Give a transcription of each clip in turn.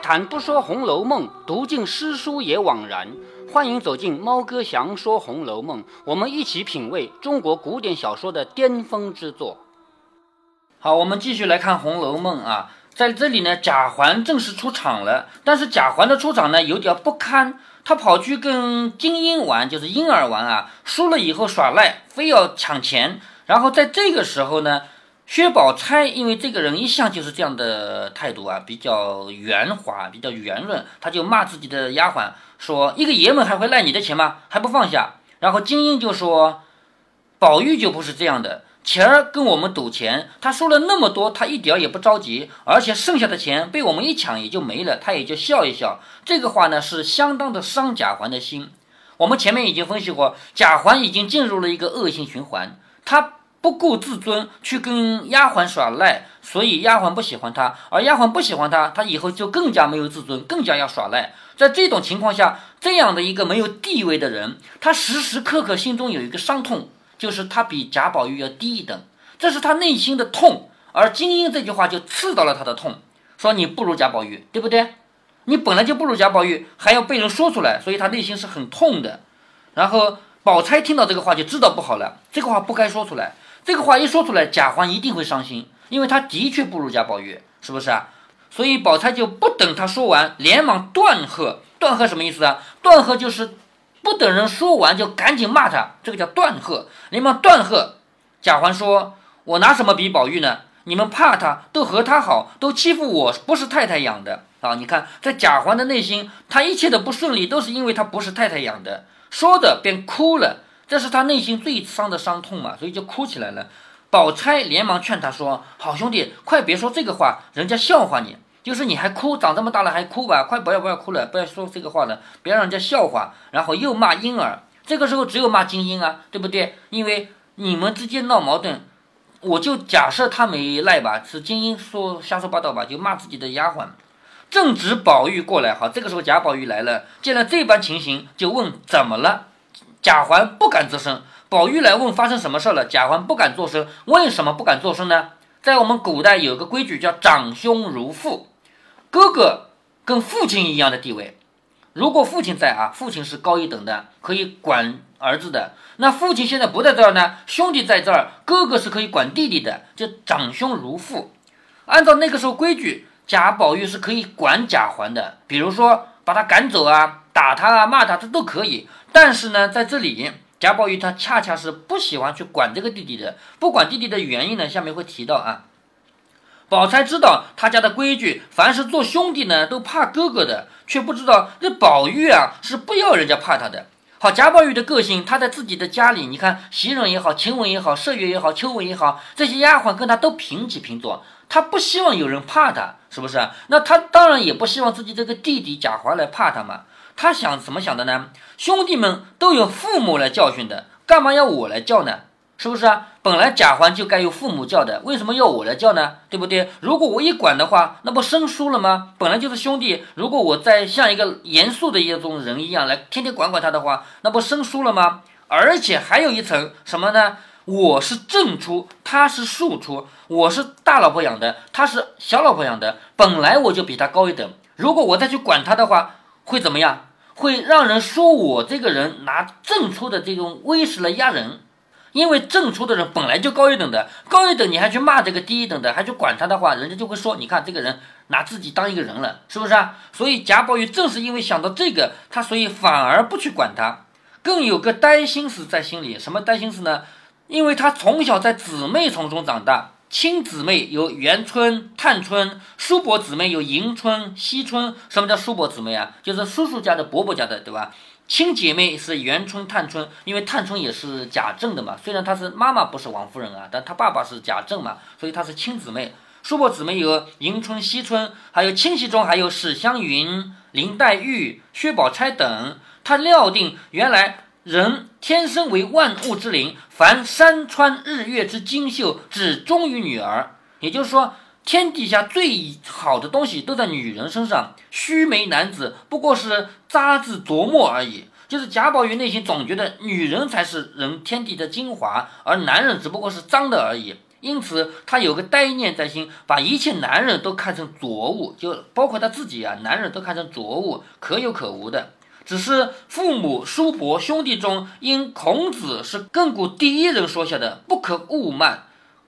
谈不说《红楼梦》，读尽诗书也枉然。欢迎走进猫哥祥说《红楼梦》，我们一起品味中国古典小说的巅峰之作。好，我们继续来看《红楼梦》啊，在这里呢，贾环正式出场了。但是贾环的出场呢，有点不堪，他跑去跟金英玩，就是婴儿玩啊，输了以后耍赖，非要抢钱。然后在这个时候呢。薛宝钗因为这个人一向就是这样的态度啊，比较圆滑，比较圆润，他就骂自己的丫鬟说：“一个爷们还会赖你的钱吗？还不放下？”然后金英就说：“宝玉就不是这样的，钱儿跟我们赌钱，他输了那么多，他一点也不着急，而且剩下的钱被我们一抢也就没了，他也就笑一笑。这个话呢是相当的伤贾环的心。我们前面已经分析过，贾环已经进入了一个恶性循环，他。不顾自尊去跟丫鬟耍赖，所以丫鬟不喜欢他，而丫鬟不喜欢他，他以后就更加没有自尊，更加要耍赖。在这种情况下，这样的一个没有地位的人，他时时刻刻心中有一个伤痛，就是他比贾宝玉要低一等，这是他内心的痛。而金英这句话就刺到了他的痛，说你不如贾宝玉，对不对？你本来就不如贾宝玉，还要被人说出来，所以他内心是很痛的。然后宝钗听到这个话就知道不好了，这个话不该说出来。这个话一说出来，贾环一定会伤心，因为他的确不如贾宝玉，是不是啊？所以宝钗就不等他说完，连忙断喝。断喝什么意思啊？断喝就是不等人说完就赶紧骂他，这个叫断喝。连忙断喝。贾环说：“我拿什么比宝玉呢？你们怕他，都和他好，都欺负我，不是太太养的啊！你看，在贾环的内心，他一切的不顺利都是因为他不是太太养的。”说着便哭了。这是他内心最伤的伤痛嘛，所以就哭起来了。宝钗连忙劝他说：“好兄弟，快别说这个话，人家笑话你。就是你还哭，长这么大了还哭吧？快不要不要哭了，不要说这个话了，别让人家笑话。”然后又骂婴儿，这个时候只有骂金英啊，对不对？因为你们之间闹矛盾，我就假设他没赖吧，是金英说瞎说八道吧，就骂自己的丫鬟。正值宝玉过来，好，这个时候贾宝玉来了，见了这般情形，就问怎么了。贾环不敢作声，宝玉来问发生什么事了。贾环不敢作声，为什么不敢作声呢？在我们古代有个规矩叫长兄如父，哥哥跟父亲一样的地位。如果父亲在啊，父亲是高一等的，可以管儿子的。那父亲现在不在这儿呢，兄弟在这儿，哥哥是可以管弟弟的，就长兄如父。按照那个时候规矩，贾宝玉是可以管贾环的，比如说把他赶走啊，打他啊，骂他，这都可以。但是呢，在这里，贾宝玉他恰恰是不喜欢去管这个弟弟的。不管弟弟的原因呢，下面会提到啊。宝钗知道他家的规矩，凡是做兄弟呢都怕哥哥的，却不知道这宝玉啊是不要人家怕他的。好，贾宝玉的个性，他在自己的家里，你看袭人也好，晴雯也好，麝月也好，秋纹也好，这些丫鬟跟他都平起平坐，他不希望有人怕他，是不是？那他当然也不希望自己这个弟弟贾环来怕他嘛。他想怎么想的呢？兄弟们都有父母来教训的，干嘛要我来教呢？是不是啊？本来贾环就该由父母教的，为什么要我来教呢？对不对？如果我一管的话，那不生疏了吗？本来就是兄弟，如果我再像一个严肃的一种人一样来天天管管他的话，那不生疏了吗？而且还有一层什么呢？我是正出，他是庶出，我是大老婆养的，他是小老婆养的，本来我就比他高一等，如果我再去管他的话，会怎么样？会让人说我这个人拿正出的这种威势来压人，因为正出的人本来就高一等的，高一等你还去骂这个低一等的，还去管他的话，人家就会说，你看这个人拿自己当一个人了，是不是啊？所以贾宝玉正是因为想到这个，他所以反而不去管他，更有个担心思在心里。什么担心思呢？因为他从小在姊妹丛中长大。亲姊妹有元春、探春，叔伯姊妹有迎春、惜春。什么叫叔伯姊妹啊？就是叔叔家的、伯伯家的，对吧？亲姐妹是元春、探春，因为探春也是贾政的嘛。虽然她是妈妈不是王夫人啊，但她爸爸是贾政嘛，所以她是亲姊妹。叔伯姊妹有迎春、惜春，还有亲戚中还有史湘云、林黛玉、薛宝钗等。他料定原来。人天生为万物之灵，凡山川日月之精秀，只忠于女儿。也就是说，天底下最好的东西都在女人身上。须眉男子不过是渣滓琢磨而已。就是贾宝玉内心总觉得女人才是人天地的精华，而男人只不过是脏的而已。因此他有个呆念在心，把一切男人都看成浊物，就包括他自己啊，男人都看成浊物，可有可无的。只是父母、叔伯、兄弟中，因孔子是亘古第一人说下的，不可误慢，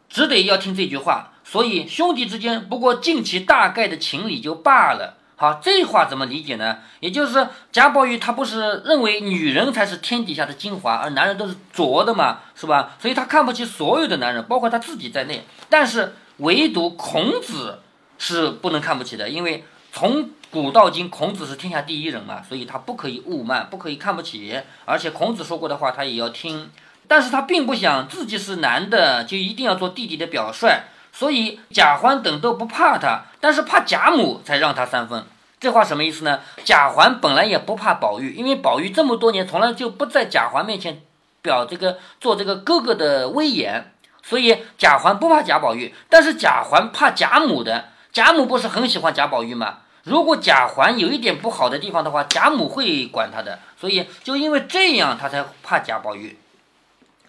只得要听这句话。所以兄弟之间不过尽其大概的情理就罢了。好，这话怎么理解呢？也就是贾宝玉他不是认为女人才是天底下的精华，而男人都是浊的嘛，是吧？所以他看不起所有的男人，包括他自己在内。但是唯独孔子是不能看不起的，因为从古到今，孔子是天下第一人嘛，所以他不可以傲慢，不可以看不起。而且孔子说过的话，他也要听。但是他并不想自己是男的就一定要做弟弟的表率。所以贾环等都不怕他，但是怕贾母才让他三分。这话什么意思呢？贾环本来也不怕宝玉，因为宝玉这么多年从来就不在贾环面前表这个做这个哥哥的威严，所以贾环不怕贾宝玉。但是贾环怕贾母的，贾母不是很喜欢贾宝玉吗？如果贾环有一点不好的地方的话，贾母会管他的。所以就因为这样，他才怕贾宝玉。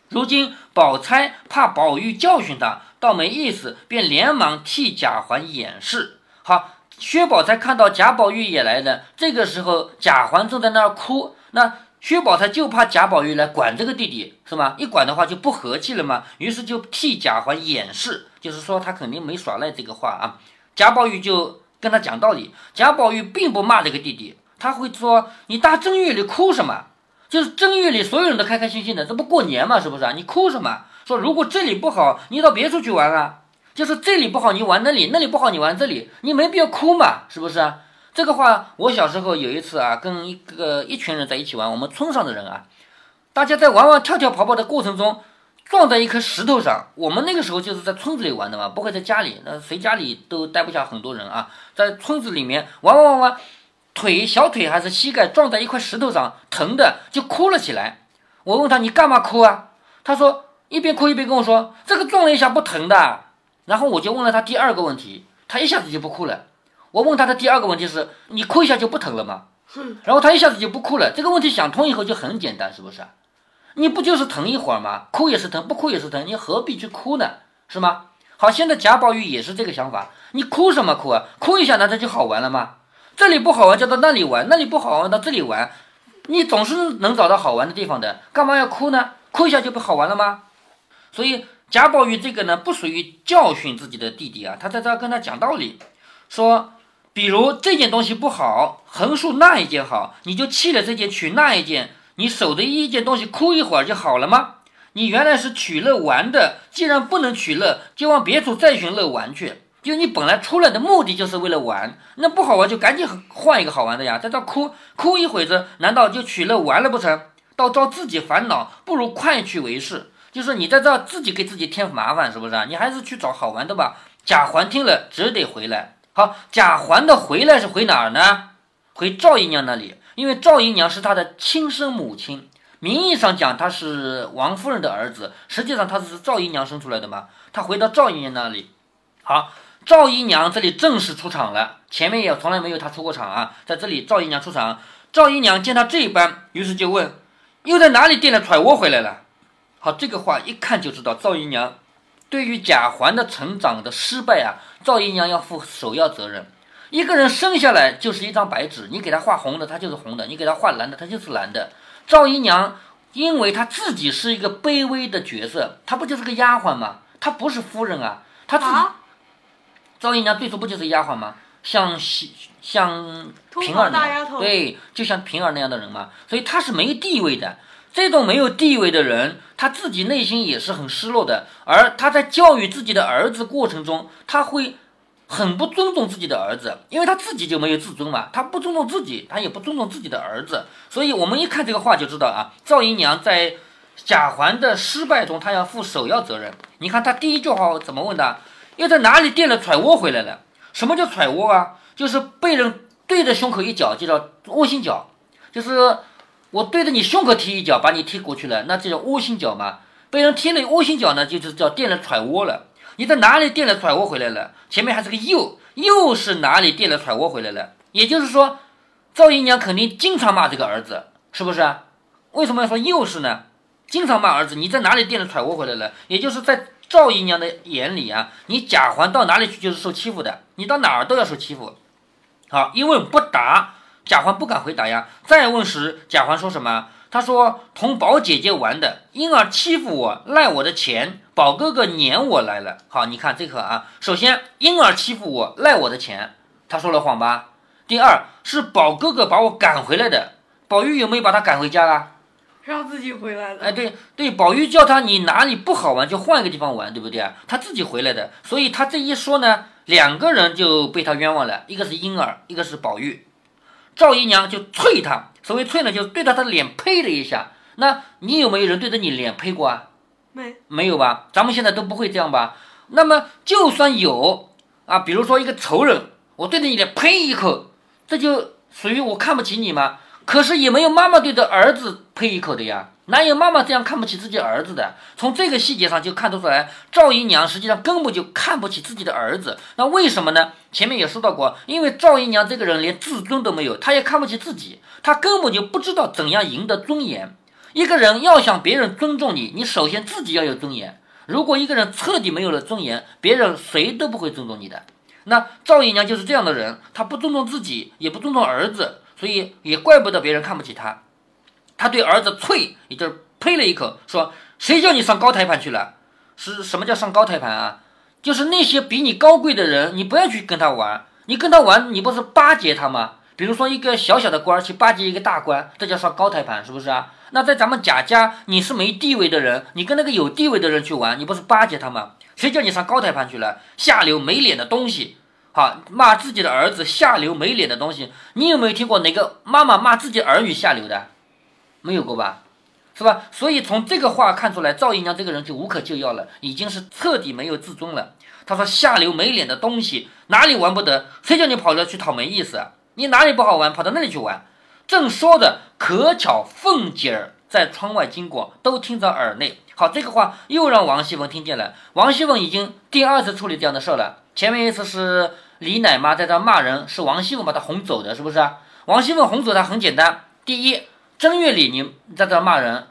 如今宝钗怕宝玉教训他。倒没意思，便连忙替贾环掩饰。好，薛宝钗看到贾宝玉也来了，这个时候贾环正在那儿哭，那薛宝钗就怕贾宝玉来管这个弟弟，是吗？一管的话就不和气了嘛，于是就替贾环掩饰，就是说他肯定没耍赖这个话啊。贾宝玉就跟他讲道理，贾宝玉并不骂这个弟弟，他会说：“你大正月里哭什么？就是正月里所有人都开开心心的，这不过年嘛，是不是啊？你哭什么？”说如果这里不好，你到别处去玩啊。就是这里不好，你玩那里；那里不好，你玩这里。你没必要哭嘛，是不是啊？这个话，我小时候有一次啊，跟一个一群人在一起玩，我们村上的人啊，大家在玩玩跳跳跑跑的过程中，撞在一颗石头上。我们那个时候就是在村子里玩的嘛，不会在家里。那谁家里都待不下很多人啊，在村子里面玩玩玩玩，腿小腿还是膝盖撞在一块石头上，疼的就哭了起来。我问他你干嘛哭啊？他说。一边哭一边跟我说：“这个撞了一下不疼的。”然后我就问了他第二个问题，他一下子就不哭了。我问他的第二个问题是：“你哭一下就不疼了吗？”然后他一下子就不哭了。这个问题想通以后就很简单，是不是？你不就是疼一会儿吗？哭也是疼，不哭也是疼，你何必去哭呢？是吗？好，现在贾宝玉也是这个想法。你哭什么哭啊？哭一下难道就好玩了吗？这里不好玩就到那里玩，那里不好玩到这里玩，你总是能找到好玩的地方的，干嘛要哭呢？哭一下就不好玩了吗？所以贾宝玉这个呢，不属于教训自己的弟弟啊，他在这儿跟他讲道理，说，比如这件东西不好，横竖那一件好，你就弃了这件取那一件，你守着一件东西哭一会儿就好了吗？你原来是取乐玩的，既然不能取乐，就往别处再寻乐玩去。就你本来出来的目的就是为了玩，那不好玩就赶紧换一个好玩的呀，在这哭哭一会子，难道就取乐完了不成？倒招自己烦恼，不如快去为是。就是你在这自己给自己添麻烦，是不是啊？你还是去找好玩的吧。贾环听了只得回来。好，贾环的回来是回哪儿呢？回赵姨娘那里，因为赵姨娘是他的亲生母亲，名义上讲他是王夫人的儿子，实际上他是赵姨娘生出来的嘛。他回到赵姨娘那里。好，赵姨娘这里正式出场了，前面也从来没有她出过场啊。在这里赵姨娘出场，赵姨娘见他这般，于是就问：又在哪里垫了揣窝回来了？好，这个话一看就知道，赵姨娘对于贾环的成长的失败啊，赵姨娘要负首要责任。一个人生下来就是一张白纸，你给他画红的，他就是红的；你给他画蓝的，他就是蓝的。赵姨娘因为她自己是一个卑微的角色，她不就是个丫鬟吗？她不是夫人啊，她自己。赵姨娘最初不就是丫鬟吗？像像平儿那样，对，就像平儿那样的人嘛，所以她是没地位的。这种没有地位的人，他自己内心也是很失落的。而他在教育自己的儿子过程中，他会很不尊重自己的儿子，因为他自己就没有自尊嘛。他不尊重自己，他也不尊重自己的儿子。所以，我们一看这个话就知道啊，赵姨娘在贾环的失败中，她要负首要责任。你看她第一句话怎么问的？又在哪里垫了揣窝回来了？什么叫揣窝啊？就是被人对着胸口一脚，就叫窝心脚，就是。我对着你胸口踢一脚，把你踢过去了，那这叫窝心脚嘛？被人踢了窝心脚呢，就是叫垫了揣窝了。你在哪里垫了揣窝回来了？前面还是个又，又是哪里垫了揣窝回来了？也就是说，赵姨娘肯定经常骂这个儿子，是不是？为什么要说又是呢？经常骂儿子，你在哪里垫了揣窝回来了？也就是在赵姨娘的眼里啊，你贾环到哪里去就是受欺负的，你到哪儿都要受欺负。好，一问不答，贾环不敢回答呀。再问时，贾环说什么？他说同宝姐姐玩的，因而欺负我，赖我的钱，宝哥哥撵我来了。好，你看这个啊，首先因而欺负我，赖我的钱，他说了谎吧？第二是宝哥哥把我赶回来的，宝玉有没有把他赶回家啊？让自己回来的。哎，对对，宝玉叫他你哪里不好玩就换一个地方玩，对不对啊？他自己回来的，所以他这一说呢，两个人就被他冤枉了，一个是婴儿，一个是宝玉。赵姨娘就啐他，所谓啐呢，就是对着他的脸呸了一下。那你有没有人对着你脸呸过啊？没没有吧？咱们现在都不会这样吧？那么就算有啊，比如说一个仇人，我对着你脸呸一口，这就属于我看不起你吗？可是也没有妈妈对着儿子呸一口的呀，哪有妈妈这样看不起自己儿子的？从这个细节上就看得出来，赵姨娘实际上根本就看不起自己的儿子。那为什么呢？前面也说到过，因为赵姨娘这个人连自尊都没有，她也看不起自己，她根本就不知道怎样赢得尊严。一个人要想别人尊重你，你首先自己要有尊严。如果一个人彻底没有了尊严，别人谁都不会尊重你的。那赵姨娘就是这样的人，她不尊重自己，也不尊重儿子。所以也怪不得别人看不起她，他对儿子啐，也就是呸了一口，说：“谁叫你上高台盘去了？是什么叫上高台盘啊？就是那些比你高贵的人，你不要去跟他玩。你跟他玩，你不是巴结他吗？比如说一个小小的官去巴结一个大官，这叫上高台盘，是不是啊？那在咱们贾家，你是没地位的人，你跟那个有地位的人去玩，你不是巴结他吗？谁叫你上高台盘去了？下流没脸的东西！”好骂自己的儿子下流没脸的东西，你有没有听过哪个妈妈骂自己儿女下流的？没有过吧，是吧？所以从这个话看出来，赵姨娘这个人就无可救药了，已经是彻底没有自尊了。她说下流没脸的东西，哪里玩不得？谁叫你跑着去讨没意思啊？你哪里不好玩，跑到那里去玩？正说着，可巧凤姐儿在窗外经过，都听在耳内。好，这个话又让王熙凤听见了。王熙凤已经第二次处理这样的事了，前面一次是。李奶妈在这骂人，是王熙凤把她哄走的，是不是？王熙凤哄走她很简单，第一，正月里你在这骂人；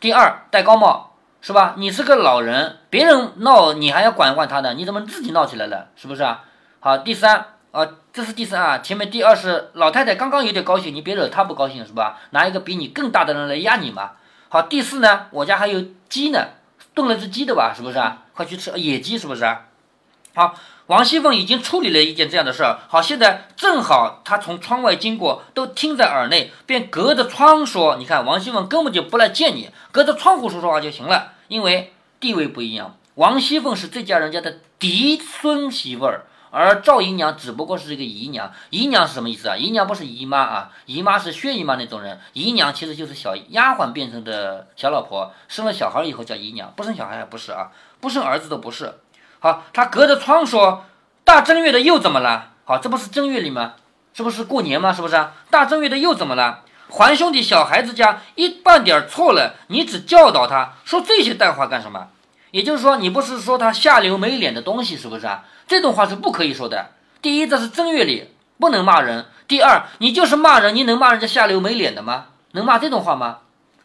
第二，戴高帽，是吧？你是个老人，别人闹你还要管管他呢，你怎么自己闹起来了？是不是啊？好，第三啊，这是第三啊，前面第二是老太太刚刚有点高兴，你别惹她不高兴，是吧？拿一个比你更大的人来压你嘛。好，第四呢，我家还有鸡呢，炖了只鸡的吧？是不是啊？快去吃野鸡，是不是啊？好。王熙凤已经处理了一件这样的事儿，好，现在正好她从窗外经过，都听在耳内，便隔着窗说：“你看，王熙凤根本就不来见你，隔着窗户说说话就行了，因为地位不一样。王熙凤是这家人家的嫡孙媳妇儿，而赵姨娘只不过是一个姨娘。姨娘是什么意思啊？姨娘不是姨妈啊，姨妈是薛姨妈那种人，姨娘其实就是小丫鬟变成的小老婆，生了小孩以后叫姨娘，不生小孩还不是啊，不生儿子都不是。”好，他隔着窗说：“大正月的又怎么了？好，这不是正月里吗？这不是过年吗？是不是啊？大正月的又怎么了？还兄弟小孩子家一半点错了，你只教导他说这些淡话干什么？也就是说，你不是说他下流没脸的东西，是不是啊？这种话是不可以说的。第一，这是正月里不能骂人；第二，你就是骂人，你能骂人家下流没脸的吗？能骂这种话吗？”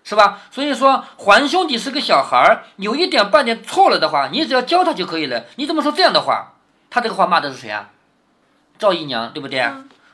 是吧？所以说，还兄弟是个小孩儿，有一点半点错了的话，你只要教他就可以了。你怎么说这样的话？他这个话骂的是谁啊？赵姨娘，对不对？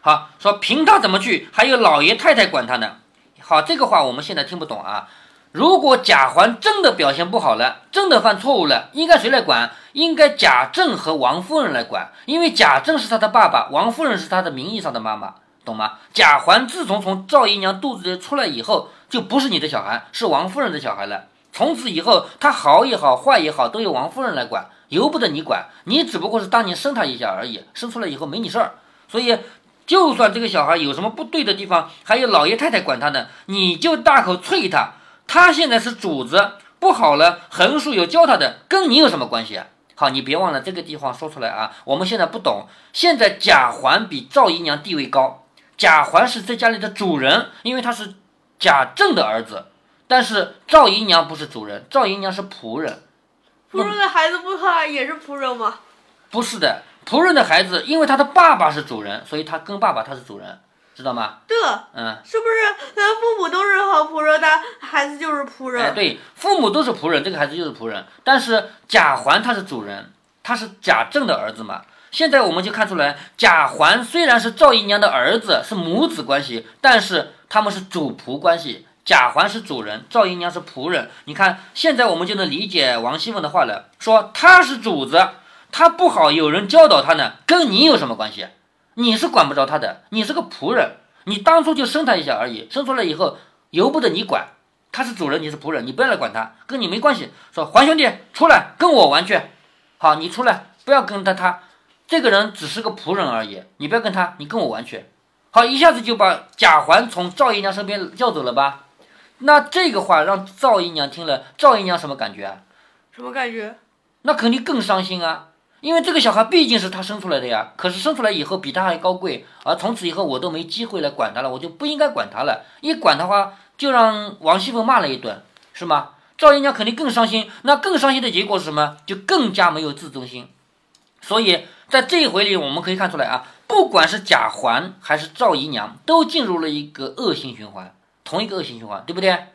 好，说凭他怎么去，还有老爷太太管他呢。好，这个话我们现在听不懂啊。如果贾环真的表现不好了，真的犯错误了，应该谁来管？应该贾政和王夫人来管，因为贾政是他的爸爸，王夫人是他的名义上的妈妈。懂吗？贾环自从从赵姨娘肚子里出来以后，就不是你的小孩，是王夫人的小孩了。从此以后，他好也好，坏也好，都由王夫人来管，由不得你管。你只不过是当年生他一下而已，生出来以后没你事儿。所以，就算这个小孩有什么不对的地方，还有老爷太太管他呢，你就大口啐他。他现在是主子，不好了，横竖有教他的，跟你有什么关系啊？好，你别忘了这个地方说出来啊。我们现在不懂，现在贾环比赵姨娘地位高。贾环是这家里的主人，因为他是贾政的儿子。但是赵姨娘不是主人，赵姨娘是仆人。仆人的孩子不他也是仆人吗？不是的，仆人的孩子，因为他的爸爸是主人，所以他跟爸爸他是主人。知道吗？对，嗯，是不是咱父母都是好仆人，他孩子就是仆人？哎，对，父母都是仆人，这个孩子就是仆人。但是贾环他是主人，他是贾政的儿子嘛。现在我们就看出来，贾环虽然是赵姨娘的儿子，是母子关系，但是他们是主仆关系。贾环是主人，赵姨娘是仆人。你看，现在我们就能理解王熙凤的话了，说他是主子，他不好有人教导他呢，跟你有什么关系？你是管不着他的，你是个仆人，你当初就生他一下而已，生出来以后由不得你管。他是主人，你是仆人，你不要来管他，跟你没关系。说环兄弟出来跟我玩去，好，你出来，不要跟他他。这个人只是个仆人而已，你不要跟他，你跟我玩去。好，一下子就把贾环从赵姨娘身边叫走了吧？那这个话让赵姨娘听了，赵姨娘什么感觉啊？什么感觉？那肯定更伤心啊，因为这个小孩毕竟是她生出来的呀。可是生出来以后比她还高贵，而从此以后我都没机会来管他了，我就不应该管他了。一管的话，就让王熙凤骂了一顿，是吗？赵姨娘肯定更伤心，那更伤心的结果是什么？就更加没有自尊心。所以在这一回里，我们可以看出来啊，不管是贾环还是赵姨娘，都进入了一个恶性循环，同一个恶性循环，对不对？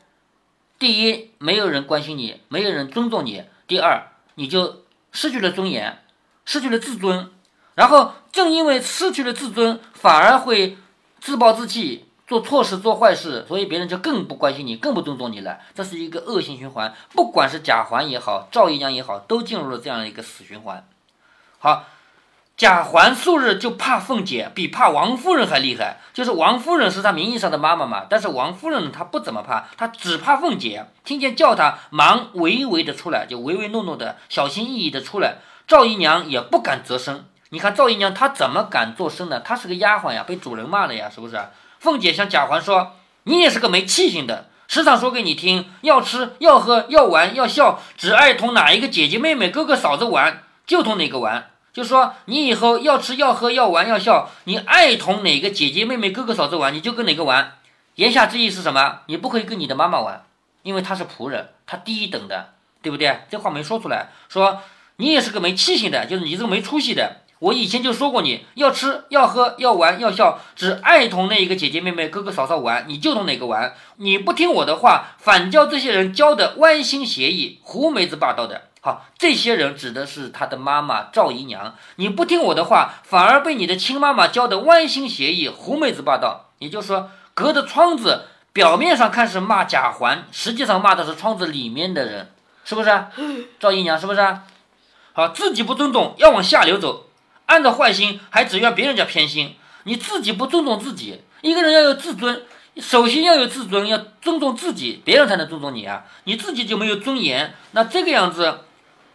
第一，没有人关心你，没有人尊重你；第二，你就失去了尊严，失去了自尊。然后正因为失去了自尊，反而会自暴自弃，做错事、做坏事，所以别人就更不关心你，更不尊重你了。这是一个恶性循环。不管是贾环也好，赵姨娘也好，都进入了这样一个死循环。好，贾环素日就怕凤姐，比怕王夫人还厉害。就是王夫人是他名义上的妈妈嘛，但是王夫人她不怎么怕，她只怕凤姐。听见叫她忙唯唯的出来，就唯唯诺诺的、小心翼翼的出来。赵姨娘也不敢作声。你看赵姨娘她怎么敢作声呢？她是个丫鬟呀，被主人骂了呀，是不是？凤姐向贾环说：“你也是个没气性的，时常说给你听，要吃要喝要玩要笑，只爱同哪一个姐姐妹妹哥哥嫂子玩，就同哪个玩。”就说你以后要吃要喝要玩要笑，你爱同哪个姐姐妹妹哥哥嫂子玩，你就跟哪个玩。言下之意是什么？你不可以跟你的妈妈玩，因为她是仆人，她低一等的，对不对？这话没说出来，说你也是个没气性的，就是你这个没出息的。我以前就说过，你要吃要喝要玩要笑，只爱同那一个姐姐妹妹哥哥嫂嫂玩，你就同哪个玩。你不听我的话，反教这些人教的歪心邪意、胡梅子霸道的。好，这些人指的是他的妈妈赵姨娘。你不听我的话，反而被你的亲妈妈教的歪心邪意、狐媚子霸道。也就是说，隔着窗子，表面上看是骂贾环，实际上骂的是窗子里面的人，是不是？赵姨娘是不是？好，自己不尊重，要往下流走，按照坏心，还只怨别人家偏心。你自己不尊重自己，一个人要有自尊。首先要有自尊，要尊重自己，别人才能尊重你啊！你自己就没有尊严，那这个样子。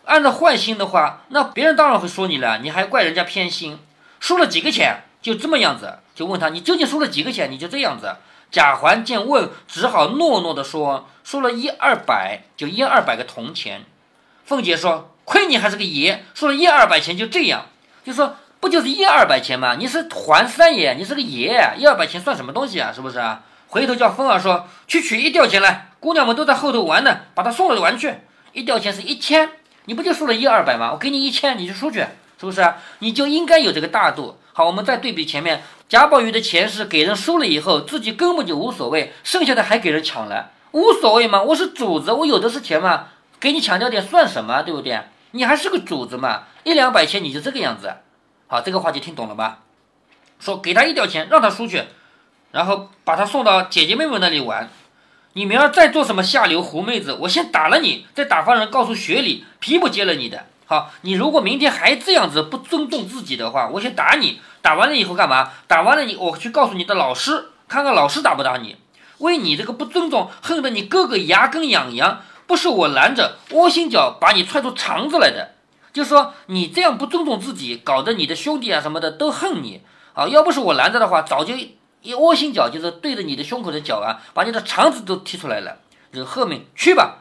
按照坏心的话，那别人当然会说你了，你还怪人家偏心，输了几个钱就这么样子，就问他你究竟输了几个钱，你就这样子。贾环见问，只好诺诺的说输了一二百，就一二百个铜钱。凤姐说亏你还是个爷，输了一二百钱就这样，就说不就是一二百钱吗？你是还三爷，你是个爷，一二百钱算什么东西啊？是不是啊？回头叫凤儿说去取一吊钱来，姑娘们都在后头玩呢，把他送了玩去。一吊钱是一千。你不就输了一二百吗？我给你一千，你就出去，是不是？你就应该有这个大度。好，我们再对比前面，贾宝玉的钱是给人输了以后，自己根本就无所谓，剩下的还给人抢了，无所谓嘛。我是主子，我有的是钱嘛，给你抢掉点算什么，对不对？你还是个主子嘛，一两百钱你就这个样子。好，这个话就听懂了吧？说给他一吊钱，让他出去，然后把他送到姐姐妹妹那里玩。你明儿再做什么下流狐妹子，我先打了你，再打发人告诉学里皮不接了你的。好，你如果明天还这样子不尊重自己的话，我先打你。打完了以后干嘛？打完了你，我去告诉你的老师，看看老师打不打你。为你这个不尊重，恨得你哥哥牙根痒痒，不是我拦着，窝心脚把你踹出肠子来的。就说你这样不尊重自己，搞得你的兄弟啊什么的都恨你。啊，要不是我拦着的话，早就。一窝心脚就是对着你的胸口的脚啊，把你的肠子都踢出来了。就喝命去吧。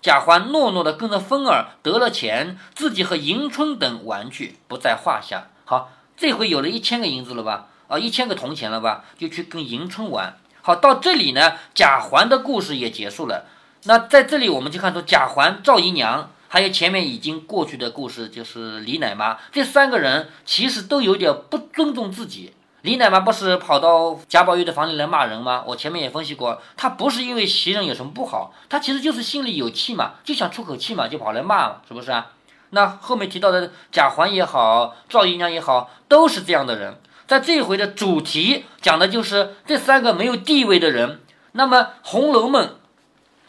贾环诺诺的跟着风儿得了钱，自己和迎春等玩去，不在话下。好，这回有了一千个银子了吧？啊，一千个铜钱了吧？就去跟迎春玩。好，到这里呢，贾环的故事也结束了。那在这里我们就看出贾环、赵姨娘，还有前面已经过去的故事，就是李奶妈这三个人，其实都有点不尊重自己。李奶妈不是跑到贾宝玉的房里来骂人吗？我前面也分析过，她不是因为袭人有什么不好，她其实就是心里有气嘛，就想出口气嘛，就跑来骂，是不是啊？那后面提到的贾环也好，赵姨娘也好，都是这样的人。在这一回的主题讲的就是这三个没有地位的人。那么《红楼梦》，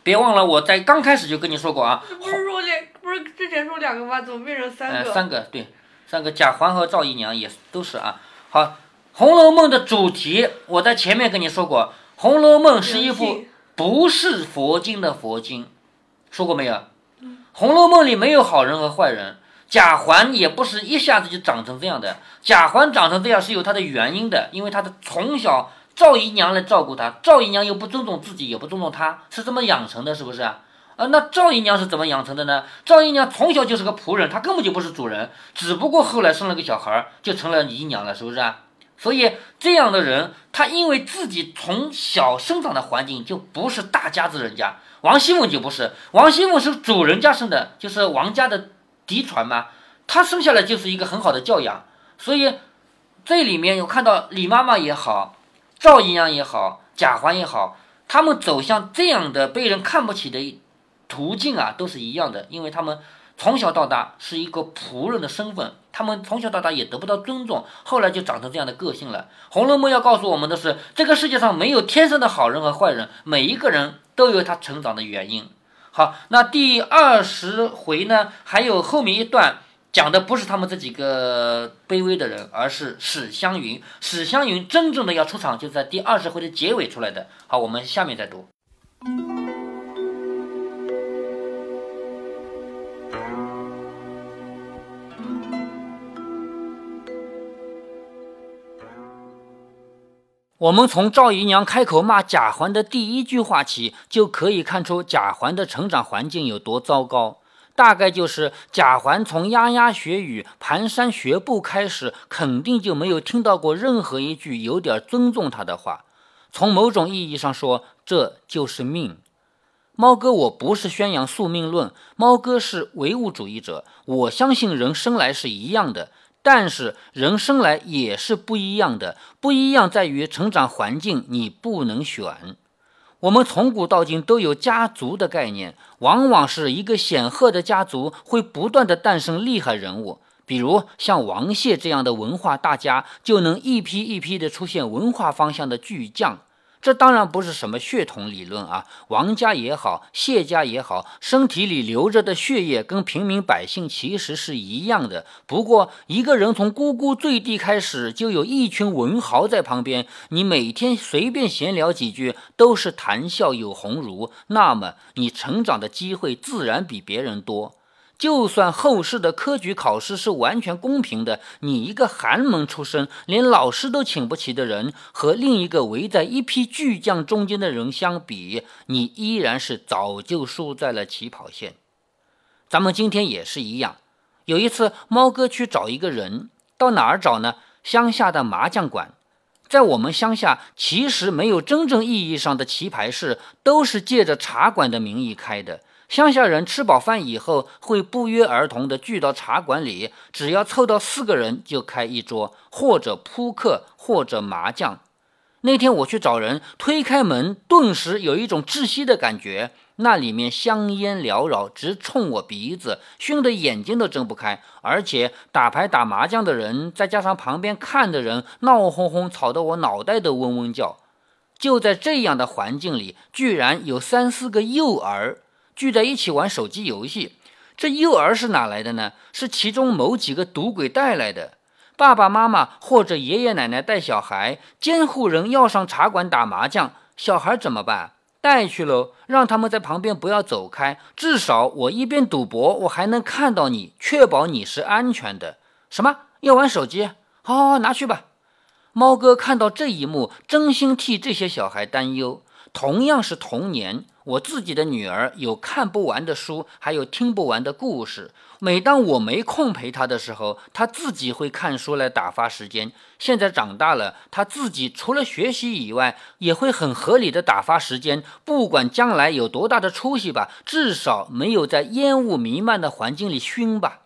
别忘了我在刚开始就跟你说过啊，不是说两，不是之前说两个吗？怎么变成三呃，个？三个对，三个贾环和赵姨娘也都是啊。好，《红楼梦》的主题我在前面跟你说过，《红楼梦》是一部不是佛经的佛经，说过没有？《红楼梦》里没有好人和坏人，贾环也不是一下子就长成这样的。贾环长成这样是有他的原因的，因为他的从小赵姨娘来照顾他，赵姨娘又不尊重自己，也不尊重他，是这么养成的，是不是啊？啊，那赵姨娘是怎么养成的呢？赵姨娘从小就是个仆人，她根本就不是主人，只不过后来生了个小孩儿，就成了姨娘了，是不是啊？所以这样的人，他因为自己从小生长的环境就不是大家子人家，王熙凤就不是，王熙凤是主人家生的，就是王家的嫡传嘛，她生下来就是一个很好的教养，所以这里面有看到李妈妈也好，赵姨娘也好，贾环也好，他们走向这样的被人看不起的途径啊，都是一样的，因为他们从小到大是一个仆人的身份，他们从小到大也得不到尊重，后来就长成这样的个性了。《红楼梦》要告诉我们的是，这个世界上没有天生的好人和坏人，每一个人都有他成长的原因。好，那第二十回呢，还有后面一段讲的不是他们这几个卑微的人，而是史湘云。史湘云真正的要出场，就在第二十回的结尾出来的。好，我们下面再读。我们从赵姨娘开口骂贾环的第一句话起，就可以看出贾环的成长环境有多糟糕。大概就是贾环从牙牙学语、蹒跚学步开始，肯定就没有听到过任何一句有点尊重他的话。从某种意义上说，这就是命。猫哥，我不是宣扬宿命论，猫哥是唯物主义者。我相信人生来是一样的，但是人生来也是不一样的。不一样在于成长环境，你不能选。我们从古到今都有家族的概念，往往是一个显赫的家族会不断的诞生厉害人物，比如像王谢这样的文化大家，就能一批一批的出现文化方向的巨匠。这当然不是什么血统理论啊，王家也好，谢家也好，身体里流着的血液跟平民百姓其实是一样的。不过，一个人从呱呱坠地开始，就有一群文豪在旁边，你每天随便闲聊几句，都是谈笑有鸿儒，那么你成长的机会自然比别人多。就算后世的科举考试是完全公平的，你一个寒门出身、连老师都请不起的人，和另一个围在一批巨匠中间的人相比，你依然是早就输在了起跑线。咱们今天也是一样。有一次，猫哥去找一个人，到哪儿找呢？乡下的麻将馆。在我们乡下，其实没有真正意义上的棋牌室，都是借着茶馆的名义开的。乡下人吃饱饭以后，会不约而同地聚到茶馆里，只要凑到四个人就开一桌，或者扑克，或者麻将。那天我去找人，推开门，顿时有一种窒息的感觉。那里面香烟缭绕，直冲我鼻子，熏得眼睛都睁不开。而且打牌打麻将的人，再加上旁边看的人，闹哄哄，吵得我脑袋都嗡嗡叫。就在这样的环境里，居然有三四个幼儿。聚在一起玩手机游戏，这幼儿是哪来的呢？是其中某几个赌鬼带来的。爸爸妈妈或者爷爷奶奶带小孩，监护人要上茶馆打麻将，小孩怎么办？带去喽，让他们在旁边不要走开，至少我一边赌博，我还能看到你，确保你是安全的。什么？要玩手机？好，好，好，拿去吧。猫哥看到这一幕，真心替这些小孩担忧。同样是童年。我自己的女儿有看不完的书，还有听不完的故事。每当我没空陪她的时候，她自己会看书来打发时间。现在长大了，她自己除了学习以外，也会很合理的打发时间。不管将来有多大的出息吧，至少没有在烟雾弥漫的环境里熏吧。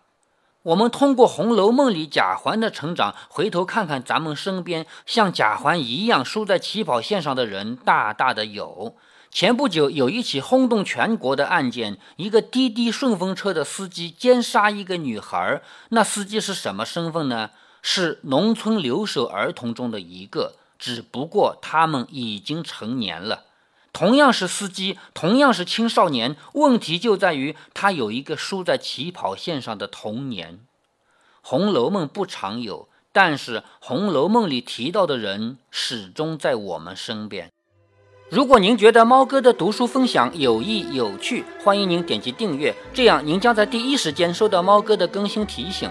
我们通过《红楼梦》里贾环的成长，回头看看咱们身边像贾环一样输在起跑线上的人，大大的有。前不久有一起轰动全国的案件，一个滴滴顺风车的司机奸杀一个女孩，那司机是什么身份呢？是农村留守儿童中的一个，只不过他们已经成年了。同样是司机，同样是青少年，问题就在于他有一个输在起跑线上的童年。《红楼梦》不常有，但是《红楼梦》里提到的人始终在我们身边。如果您觉得猫哥的读书分享有益有趣，欢迎您点击订阅，这样您将在第一时间收到猫哥的更新提醒。